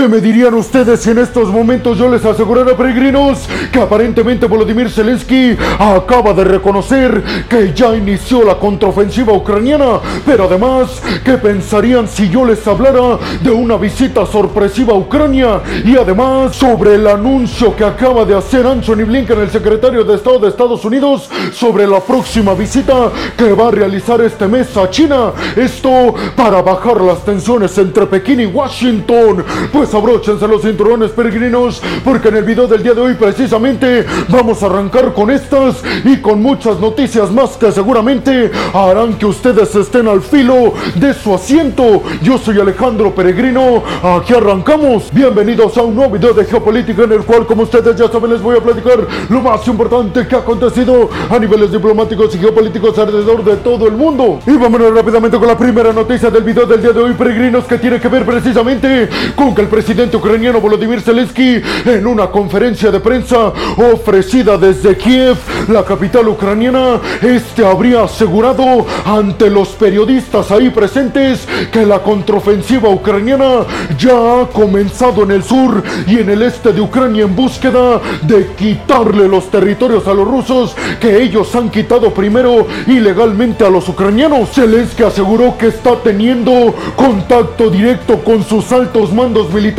¿Qué me dirían ustedes si en estos momentos yo les asegurara, peregrinos, que aparentemente Volodymyr Zelensky acaba de reconocer que ya inició la contraofensiva ucraniana? Pero además, ¿qué pensarían si yo les hablara de una visita sorpresiva a Ucrania? Y además, sobre el anuncio que acaba de hacer Anthony Blinken, el secretario de Estado de Estados Unidos, sobre la próxima visita que va a realizar este mes a China. Esto para bajar las tensiones entre Pekín y Washington. Pues abróchense los cinturones peregrinos, porque en el video del día de hoy precisamente vamos a arrancar con estas y con muchas noticias más que seguramente harán que ustedes estén al filo de su asiento. Yo soy Alejandro Peregrino, aquí arrancamos. Bienvenidos a un nuevo video de geopolítica en el cual, como ustedes ya saben, les voy a platicar lo más importante que ha acontecido a niveles diplomáticos y geopolíticos alrededor de todo el mundo. Y vámonos rápidamente con la primera noticia del video del día de hoy, peregrinos, que tiene que ver precisamente con que el presidente ucraniano Volodymyr Zelensky, en una conferencia de prensa ofrecida desde Kiev, la capital ucraniana, este habría asegurado ante los periodistas ahí presentes que la contraofensiva ucraniana ya ha comenzado en el sur y en el este de Ucrania en búsqueda de quitarle los territorios a los rusos que ellos han quitado primero ilegalmente a los ucranianos. Zelensky aseguró que está teniendo contacto directo con sus altos mandos militares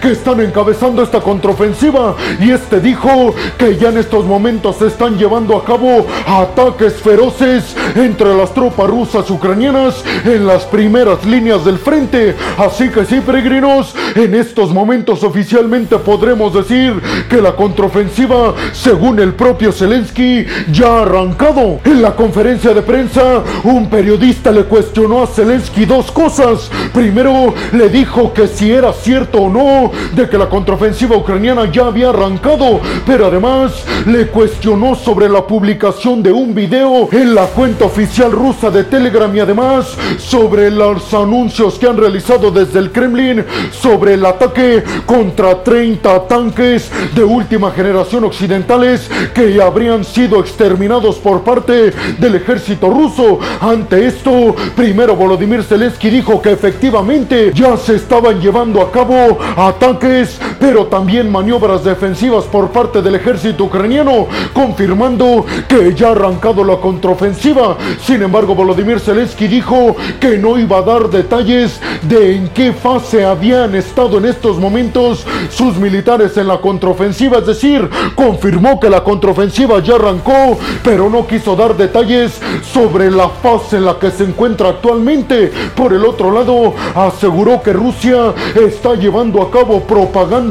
que están encabezando esta contraofensiva y este dijo que ya en estos momentos se están llevando a cabo ataques feroces entre las tropas rusas ucranianas en las primeras líneas del frente. Así que sí, peregrinos, en estos momentos oficialmente podremos decir que la contraofensiva, según el propio Zelensky, ya ha arrancado. En la conferencia de prensa, un periodista le cuestionó a Zelensky dos cosas. Primero, le dijo que si era cierto o no de que la contraofensiva ucraniana ya había arrancado, pero además le cuestionó sobre la publicación de un video en la cuenta oficial rusa de Telegram y además sobre los anuncios que han realizado desde el Kremlin sobre el ataque contra 30 tanques de última generación occidentales que habrían sido exterminados por parte del ejército ruso. Ante esto, primero Volodymyr Zelensky dijo que efectivamente ya se estaban llevando a cabo ataques, pero también maniobras defensivas por parte del ejército ucraniano, confirmando que ya ha arrancado la contraofensiva. Sin embargo, Volodymyr Zelensky dijo que no iba a dar detalles de en qué fase habían estado en estos momentos sus militares en la contraofensiva, es decir, confirmó que la contraofensiva ya arrancó, pero no quiso dar detalles sobre la fase en la que se encuentra actualmente. Por el otro lado, aseguró que Rusia está llevando a cabo propaganda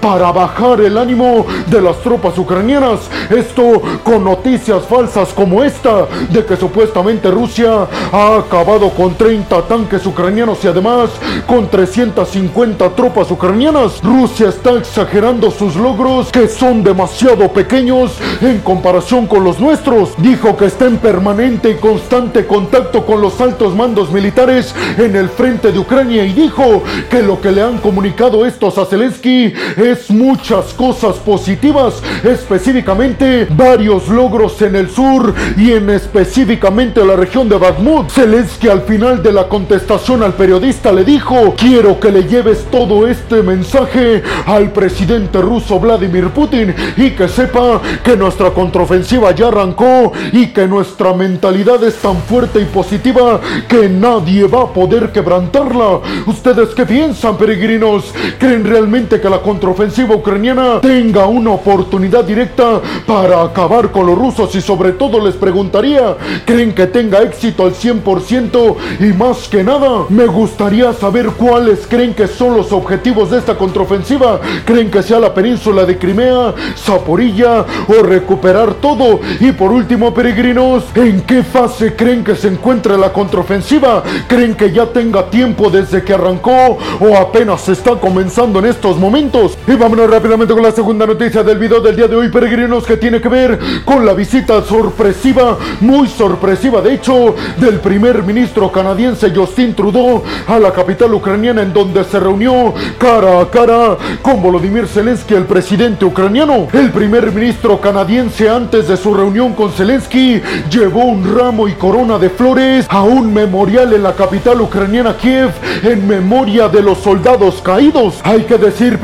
para bajar el ánimo de las tropas ucranianas. Esto con noticias falsas como esta, de que supuestamente Rusia ha acabado con 30 tanques ucranianos y además con 350 tropas ucranianas. Rusia está exagerando sus logros que son demasiado pequeños en comparación con los nuestros. Dijo que está en permanente y constante contacto con los altos mandos militares en el frente de Ucrania y dijo que lo que le han comunicado estos a Zelensky es muchas cosas positivas, específicamente varios logros en el sur y en específicamente la región de Bakhmut. Zelensky al final de la contestación al periodista le dijo, quiero que le lleves todo este mensaje al presidente ruso Vladimir Putin y que sepa que nuestra contraofensiva ya arrancó y que nuestra mentalidad es tan fuerte y positiva que nadie va a poder quebrantarla. ¿Ustedes qué piensan, peregrinos? ¿Creen realmente que la contraofensiva ucraniana tenga una oportunidad directa para acabar con los rusos? Y sobre todo les preguntaría, ¿creen que tenga éxito al 100% y más que nada, me gustaría saber cuáles creen que son los objetivos de esta contraofensiva. ¿Creen que sea la península de Crimea, Zaporilla o recuperar todo? Y por último, peregrinos, ¿en qué fase creen que se encuentra la contraofensiva? ¿Creen que ya tenga tiempo desde que arrancó o apenas está comenzando en estos momentos? Y vámonos rápidamente con la segunda noticia del video del día de hoy, peregrinos, que tiene que ver con la visita sorpresiva, muy sorpresiva de hecho, del primer ministro canadiense Justin Trudeau a la capital ucraniana en donde se reunió cara a cara con Volodymyr Zelensky, el presidente ucraniano. El primer ministro canadiense antes de su reunión con Zelensky llevó un ramo y corona de flores a un memorial en la capital ucraniana Kiev en memoria de los soldados caídos. Hay que decir,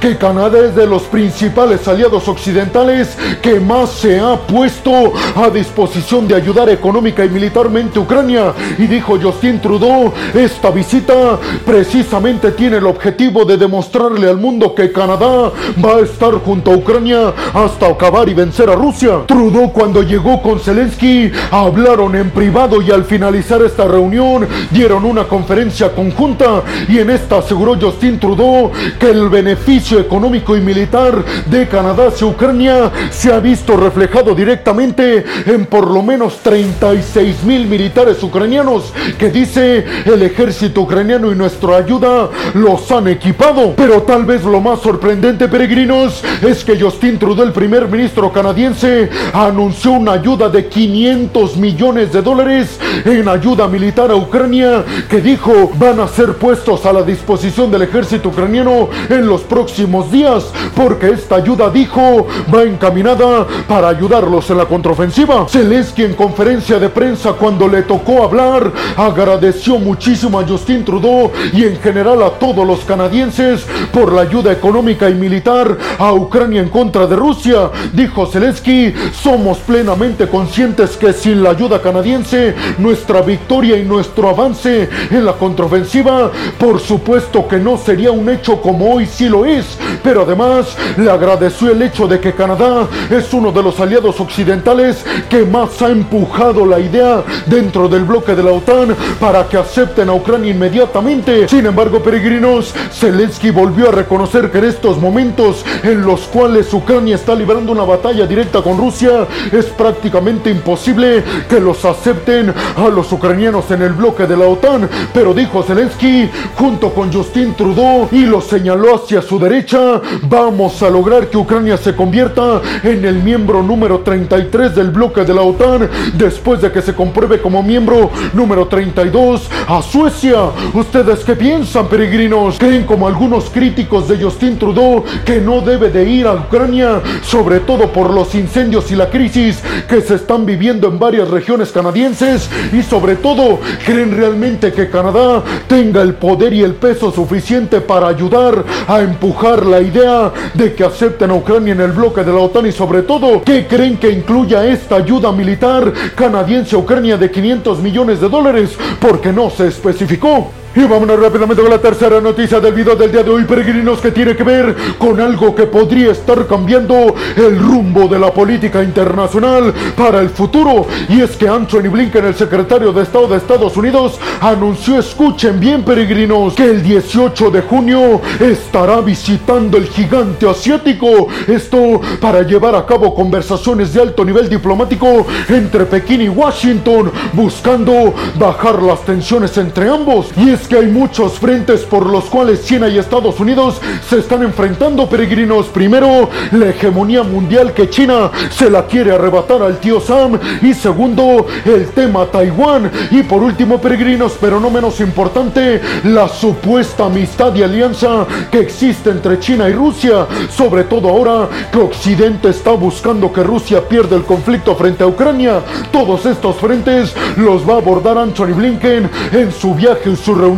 que Canadá es de los principales aliados occidentales que más se ha puesto a disposición de ayudar económica y militarmente a Ucrania. Y dijo Justin Trudeau, esta visita precisamente tiene el objetivo de demostrarle al mundo que Canadá va a estar junto a Ucrania hasta acabar y vencer a Rusia. Trudeau cuando llegó con Zelensky hablaron en privado y al finalizar esta reunión dieron una conferencia conjunta y en esta aseguró Justin Trudeau que el beneficio económico y militar de Canadá hacia Ucrania se ha visto reflejado directamente en por lo menos 36 mil militares ucranianos que dice el ejército ucraniano y nuestra ayuda los han equipado. Pero tal vez lo más sorprendente, peregrinos, es que Justin Trudeau, el primer ministro canadiense, anunció una ayuda de 500 millones de dólares en ayuda militar a Ucrania que dijo van a ser puestos a la disposición del ejército ucraniano en los próximos días porque esta ayuda dijo va encaminada para ayudarlos en la contraofensiva. Zelensky en conferencia de prensa cuando le tocó hablar agradeció muchísimo a Justin Trudeau y en general a todos los canadienses por la ayuda económica y militar a Ucrania en contra de Rusia. Dijo Zelensky, somos plenamente conscientes que sin la ayuda canadiense nuestra victoria y nuestro avance en la contraofensiva por supuesto que no sería un hecho como hoy sí lo es, pero además le agradeció el hecho de que Canadá es uno de los aliados occidentales que más ha empujado la idea dentro del bloque de la OTAN para que acepten a Ucrania inmediatamente. Sin embargo, peregrinos, Zelensky volvió a reconocer que en estos momentos en los cuales Ucrania está librando una batalla directa con Rusia, es prácticamente imposible que los acepten a los ucranianos en el bloque de la OTAN. Pero dijo Zelensky, junto con Justin Trudeau, y lo señaló hacia su derecha, vamos a lograr que Ucrania se convierta en el miembro número 33 del bloque de la OTAN después de que se compruebe como miembro número 32 a Suecia. ¿Ustedes qué piensan, peregrinos? ¿Creen como algunos críticos de Justin Trudeau que no debe de ir a Ucrania, sobre todo por los incendios y la crisis que se están viviendo en varias regiones canadienses? Y sobre todo, ¿creen realmente que Canadá tenga el poder y el peso suficiente para ayudar a empujar la idea de que acepten a Ucrania en el bloque de la OTAN y sobre todo, ¿qué creen que incluya esta ayuda militar canadiense a Ucrania de 500 millones de dólares? Porque no se especificó. Y vámonos rápidamente con la tercera noticia del video del día de hoy, peregrinos, que tiene que ver con algo que podría estar cambiando el rumbo de la política internacional para el futuro. Y es que Anthony Blinken, el secretario de Estado de Estados Unidos, anunció, escuchen bien, peregrinos, que el 18 de junio estará visitando el gigante asiático. Esto para llevar a cabo conversaciones de alto nivel diplomático entre Pekín y Washington, buscando bajar las tensiones entre ambos. Y que hay muchos frentes por los cuales China y Estados Unidos se están enfrentando, peregrinos. Primero, la hegemonía mundial que China se la quiere arrebatar al tío Sam. Y segundo, el tema Taiwán. Y por último, peregrinos, pero no menos importante, la supuesta amistad y alianza que existe entre China y Rusia. Sobre todo ahora que Occidente está buscando que Rusia pierda el conflicto frente a Ucrania. Todos estos frentes los va a abordar Anthony Blinken en su viaje y su reunión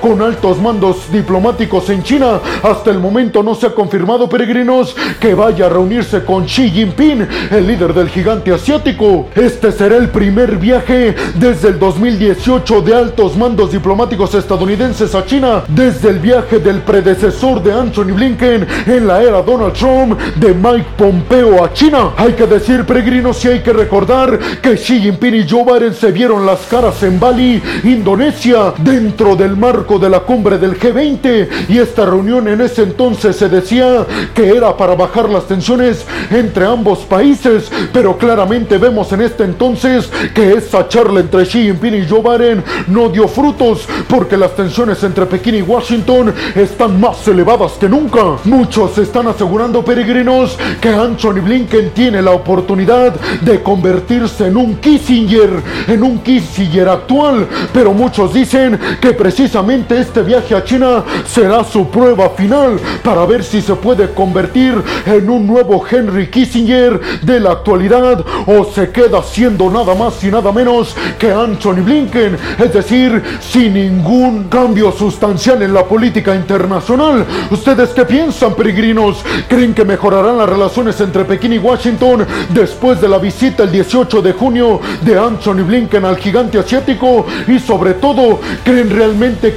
con altos mandos diplomáticos en China. Hasta el momento no se ha confirmado, peregrinos, que vaya a reunirse con Xi Jinping, el líder del gigante asiático. Este será el primer viaje desde el 2018 de altos mandos diplomáticos estadounidenses a China, desde el viaje del predecesor de Anthony Blinken en la era Donald Trump de Mike Pompeo a China. Hay que decir, peregrinos, y hay que recordar que Xi Jinping y Joe Biden se vieron las caras en Bali, Indonesia, dentro del marco de la cumbre del G20 y esta reunión en ese entonces se decía que era para bajar las tensiones entre ambos países, pero claramente vemos en este entonces que esa charla entre Xi Jinping y Joe Biden no dio frutos porque las tensiones entre Pekín y Washington están más elevadas que nunca. Muchos están asegurando, peregrinos, que Anthony Blinken tiene la oportunidad de convertirse en un Kissinger, en un Kissinger actual, pero muchos dicen que precisamente este viaje a China será su prueba final para ver si se puede convertir en un nuevo Henry Kissinger de la actualidad o se queda siendo nada más y nada menos que Anthony Blinken, es decir, sin ningún cambio sustancial en la política internacional. ¿Ustedes qué piensan, peregrinos? ¿Creen que mejorarán las relaciones entre Pekín y Washington después de la visita el 18 de junio de Anthony Blinken al gigante asiático? Y sobre todo, ¿creen realmente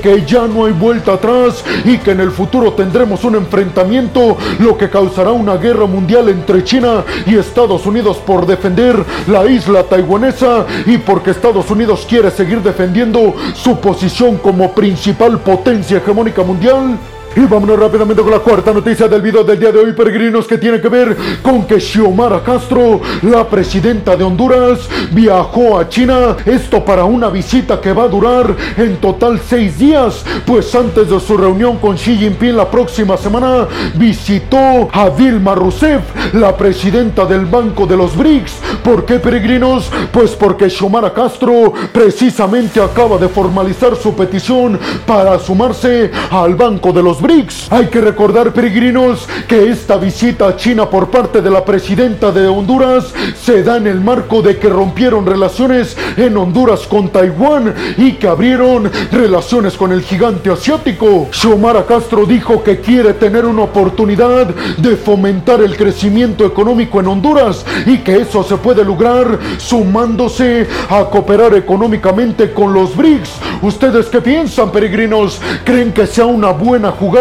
que ya no hay vuelta atrás y que en el futuro tendremos un enfrentamiento, lo que causará una guerra mundial entre China y Estados Unidos por defender la isla taiwanesa y porque Estados Unidos quiere seguir defendiendo su posición como principal potencia hegemónica mundial? Y vámonos rápidamente con la cuarta noticia del video del día de hoy, peregrinos, que tiene que ver con que Xiomara Castro, la presidenta de Honduras, viajó a China. Esto para una visita que va a durar en total seis días, pues antes de su reunión con Xi Jinping la próxima semana, visitó a Dilma Rousseff, la presidenta del Banco de los BRICS. ¿Por qué, peregrinos? Pues porque Xiomara Castro precisamente acaba de formalizar su petición para sumarse al Banco de los BRICS. Hay que recordar, peregrinos, que esta visita a China por parte de la presidenta de Honduras se da en el marco de que rompieron relaciones en Honduras con Taiwán y que abrieron relaciones con el gigante asiático. Xiomara Castro dijo que quiere tener una oportunidad de fomentar el crecimiento económico en Honduras y que eso se puede lograr sumándose a cooperar económicamente con los BRICS. ¿Ustedes qué piensan, peregrinos? ¿Creen que sea una buena jugada?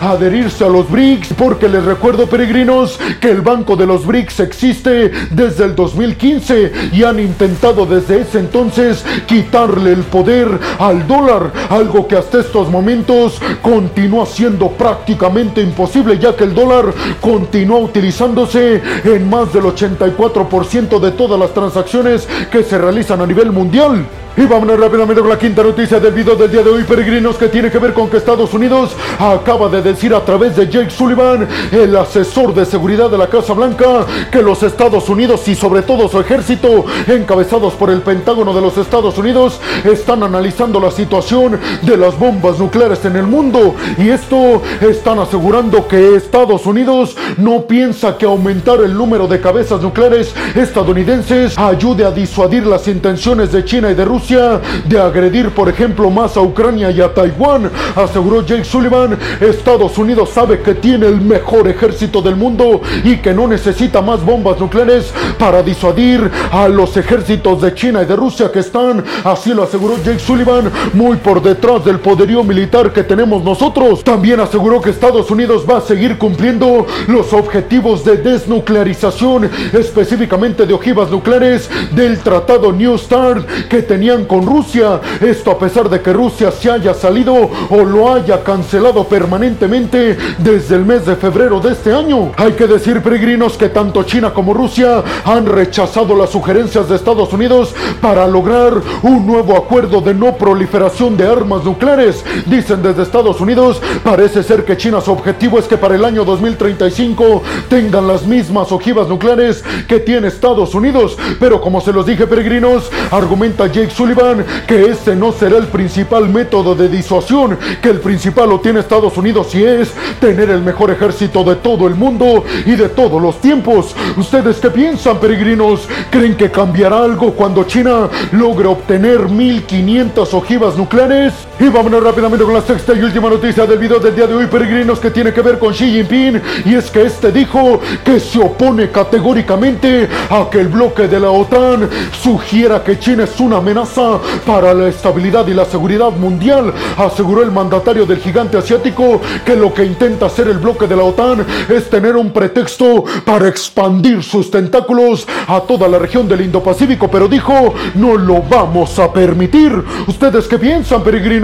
Adherirse a los BRICS porque les recuerdo peregrinos que el Banco de los BRICS existe desde el 2015 y han intentado desde ese entonces quitarle el poder al dólar, algo que hasta estos momentos continúa siendo prácticamente imposible ya que el dólar continúa utilizándose en más del 84% de todas las transacciones que se realizan a nivel mundial. Y vámonos rápidamente con la quinta noticia del video del día de hoy, peregrinos, que tiene que ver con que Estados Unidos acaba de decir a través de Jake Sullivan, el asesor de seguridad de la Casa Blanca, que los Estados Unidos y sobre todo su ejército, encabezados por el Pentágono de los Estados Unidos, están analizando la situación de las bombas nucleares en el mundo. Y esto están asegurando que Estados Unidos no piensa que aumentar el número de cabezas nucleares estadounidenses ayude a disuadir las intenciones de China y de Rusia de agredir, por ejemplo, más a Ucrania y a Taiwán, aseguró Jake Sullivan. Estados Unidos sabe que tiene el mejor ejército del mundo y que no necesita más bombas nucleares para disuadir a los ejércitos de China y de Rusia que están, así lo aseguró Jake Sullivan, muy por detrás del poderío militar que tenemos nosotros. También aseguró que Estados Unidos va a seguir cumpliendo los objetivos de desnuclearización, específicamente de ojivas nucleares del Tratado New START que tenía con Rusia. Esto a pesar de que Rusia se haya salido o lo haya cancelado permanentemente desde el mes de febrero de este año. Hay que decir, peregrinos, que tanto China como Rusia han rechazado las sugerencias de Estados Unidos para lograr un nuevo acuerdo de no proliferación de armas nucleares. Dicen desde Estados Unidos, parece ser que China su objetivo es que para el año 2035 tengan las mismas ojivas nucleares que tiene Estados Unidos. Pero como se los dije, peregrinos, argumenta Jake Sullivan que este no será el principal método de disuasión, que el principal lo tiene Estados Unidos y es tener el mejor ejército de todo el mundo y de todos los tiempos. ¿Ustedes qué piensan, peregrinos? ¿Creen que cambiará algo cuando China logre obtener 1500 ojivas nucleares? Y vámonos rápidamente con la sexta y última noticia del video del día de hoy, peregrinos, que tiene que ver con Xi Jinping. Y es que este dijo que se opone categóricamente a que el bloque de la OTAN sugiera que China es una amenaza para la estabilidad y la seguridad mundial, aseguró el mandatario del gigante asiático que lo que intenta hacer el bloque de la OTAN es tener un pretexto para expandir sus tentáculos a toda la región del Indo-Pacífico, pero dijo, no lo vamos a permitir. ¿Ustedes qué piensan, peregrinos?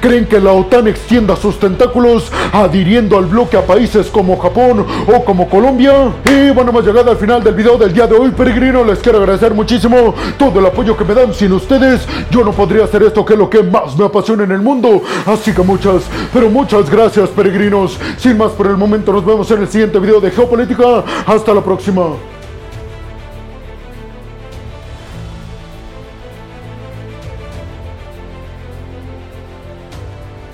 Creen que la OTAN extienda sus tentáculos adhiriendo al bloque a países como Japón o como Colombia. Y bueno, hemos llegado al final del video del día de hoy, peregrinos. Les quiero agradecer muchísimo todo el apoyo que me dan. Sin ustedes, yo no podría hacer esto que es lo que más me apasiona en el mundo. Así que muchas, pero muchas gracias, peregrinos. Sin más por el momento, nos vemos en el siguiente video de Geopolítica. Hasta la próxima.